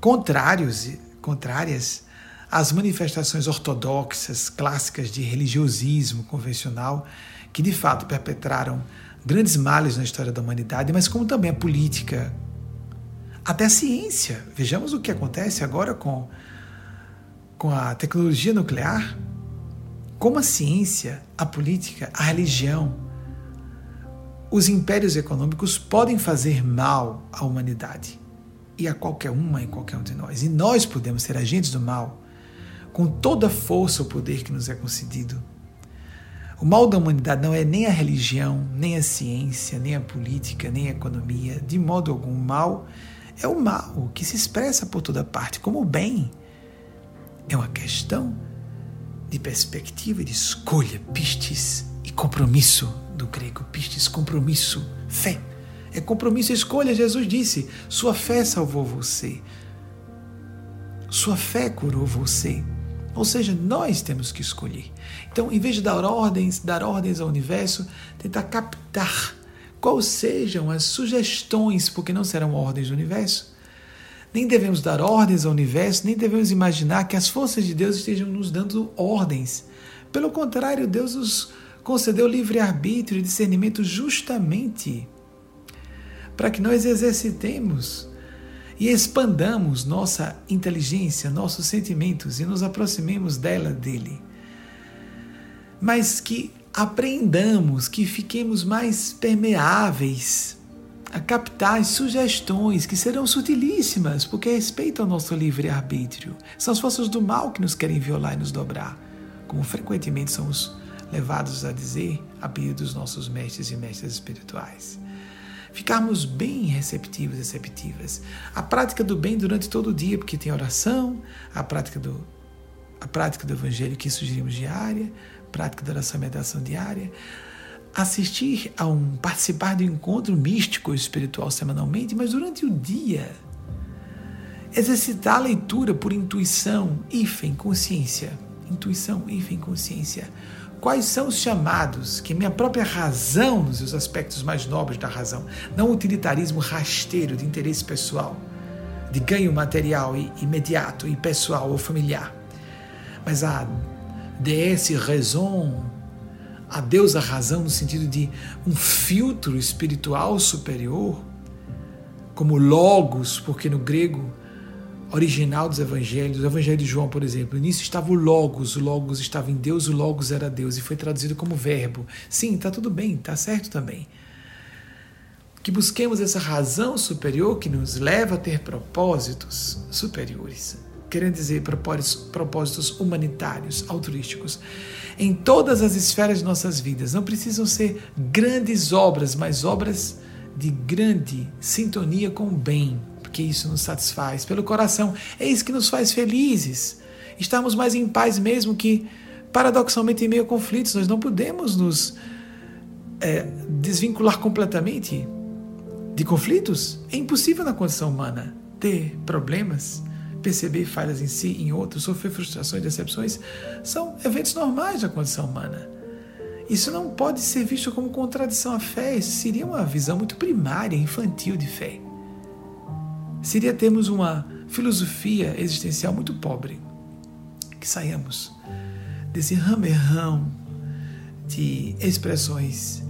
contrários, contrárias às manifestações ortodoxas, clássicas de religiosismo convencional, que de fato perpetraram grandes males na história da humanidade, mas como também a política, até a ciência. Vejamos o que acontece agora com, com a tecnologia nuclear. Como a ciência, a política, a religião, os impérios econômicos podem fazer mal à humanidade e a qualquer uma e qualquer um de nós. E nós podemos ser agentes do mal com toda a força ou poder que nos é concedido. O mal da humanidade não é nem a religião, nem a ciência, nem a política, nem a economia. De modo algum, o mal é o mal que se expressa por toda parte como o bem. É uma questão de perspectiva, de escolha, pistes e compromisso do grego. Pistes, compromisso, fé. É compromisso e escolha. Jesus disse: Sua fé salvou você. Sua fé curou você. Ou seja, nós temos que escolher. Então, em vez de dar ordens, dar ordens ao universo, tentar captar quais sejam as sugestões, porque não serão ordens do universo. Nem devemos dar ordens ao universo, nem devemos imaginar que as forças de Deus estejam nos dando ordens. Pelo contrário, Deus nos concedeu livre-arbítrio e discernimento justamente para que nós exercitemos e expandamos nossa inteligência, nossos sentimentos e nos aproximemos dela, dele. Mas que aprendamos, que fiquemos mais permeáveis a captar sugestões que serão sutilíssimas, porque respeitam o nosso livre-arbítrio. São as forças do mal que nos querem violar e nos dobrar, como frequentemente somos levados a dizer a pedido dos nossos mestres e mestras espirituais ficarmos bem receptivos, receptivas. A prática do bem durante todo o dia, porque tem oração, a prática do, a prática do evangelho que sugerimos diária, prática da oração e meditação diária, assistir a um participar de um encontro místico espiritual semanalmente, mas durante o dia exercitar a leitura por intuição, hífen, consciência. Intuição, hífen, consciência quais são os chamados que minha própria razão, nos seus aspectos mais nobres da razão, não utilitarismo rasteiro de interesse pessoal, de ganho material e imediato e pessoal ou familiar, mas a déesse raison, a Deus a razão no sentido de um filtro espiritual superior, como logos, porque no grego original dos evangelhos, o evangelho de João, por exemplo, no início estava o logos, o logos estava em Deus, o logos era Deus e foi traduzido como verbo. Sim, está tudo bem, está certo também. Que busquemos essa razão superior que nos leva a ter propósitos superiores, querendo dizer propósitos humanitários, altruísticos, em todas as esferas de nossas vidas. Não precisam ser grandes obras, mas obras de grande sintonia com o bem, porque isso nos satisfaz pelo coração. É isso que nos faz felizes. Estamos mais em paz mesmo que, paradoxalmente, em meio a conflitos, nós não podemos nos é, desvincular completamente de conflitos. É impossível na condição humana ter problemas, perceber falhas em si, em outros, sofrer frustrações, decepções. São eventos normais da condição humana. Isso não pode ser visto como contradição à fé, isso seria uma visão muito primária, infantil de fé. Seria termos uma filosofia existencial muito pobre, que saiamos desse ramerrão de expressões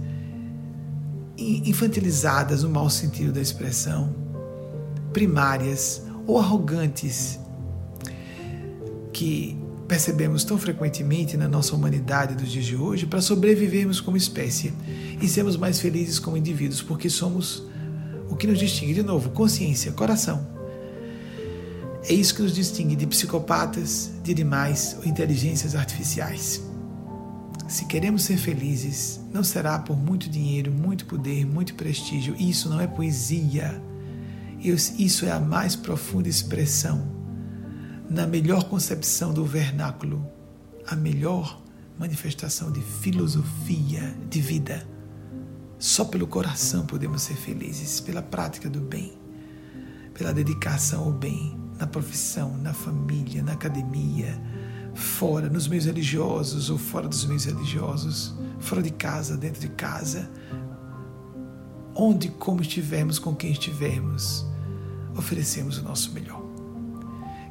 infantilizadas no mau sentido da expressão, primárias ou arrogantes, que percebemos tão frequentemente na nossa humanidade dos dias de hoje para sobrevivermos como espécie e sermos mais felizes como indivíduos, porque somos o que nos distingue, de novo, consciência, coração. É isso que nos distingue de psicopatas, de animais ou inteligências artificiais. Se queremos ser felizes, não será por muito dinheiro, muito poder, muito prestígio. Isso não é poesia. Isso é a mais profunda expressão na melhor concepção do vernáculo, a melhor manifestação de filosofia de vida. Só pelo coração podemos ser felizes, pela prática do bem, pela dedicação ao bem, na profissão, na família, na academia, fora, nos meios religiosos ou fora dos meios religiosos, fora de casa, dentro de casa, onde como estivermos, com quem estivermos, oferecemos o nosso melhor.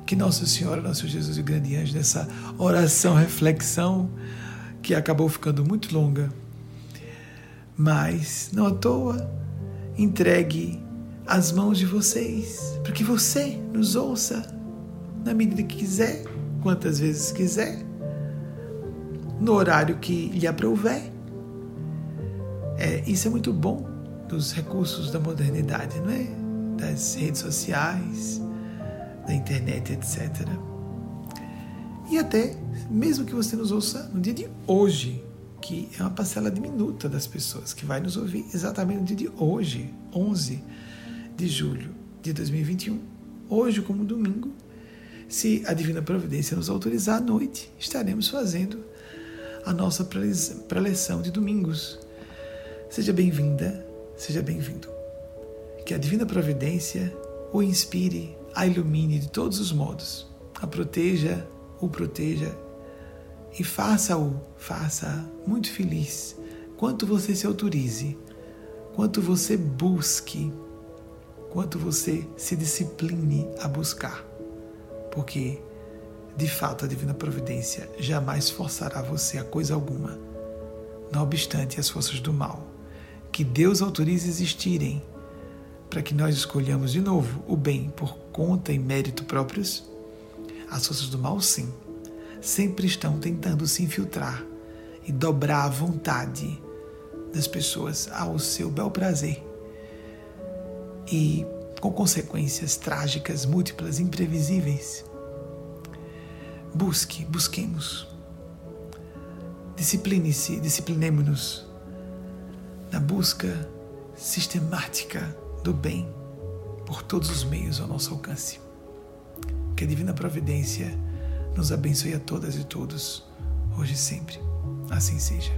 Que Nossa Senhora, Nosso Jesus e o grande anjo, nessa oração, reflexão, que acabou ficando muito longa, mas não à toa, entregue as mãos de vocês, para que você nos ouça na medida que quiser, quantas vezes quiser, no horário que lhe aprouver. É, isso é muito bom dos recursos da modernidade, não é? Das redes sociais, da internet, etc. E até, mesmo que você nos ouça no dia de hoje, que é uma parcela diminuta das pessoas que vai nos ouvir exatamente no dia de hoje, 11 de julho de 2021, hoje como domingo, se a Divina Providência nos autorizar à noite, estaremos fazendo a nossa preleção de domingos. Seja bem-vinda, seja bem-vindo. Que a Divina Providência o inspire a ilumine de todos os modos, a proteja, o proteja e faça-o, faça muito feliz. Quanto você se autorize, quanto você busque, quanto você se discipline a buscar. Porque, de fato, a divina providência jamais forçará você a coisa alguma. Não obstante as forças do mal, que Deus autorize existirem para que nós escolhamos de novo o bem por conta e mérito próprios? As forças do mal, sim, sempre estão tentando se infiltrar e dobrar a vontade das pessoas ao seu bel prazer. E com consequências trágicas, múltiplas, imprevisíveis. Busque, busquemos. Discipline-se, disciplinemos-nos na busca sistemática do bem por todos os meios ao nosso alcance. Que a divina providência nos abençoe a todas e todos, hoje e sempre. Assim seja.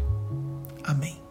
Amém.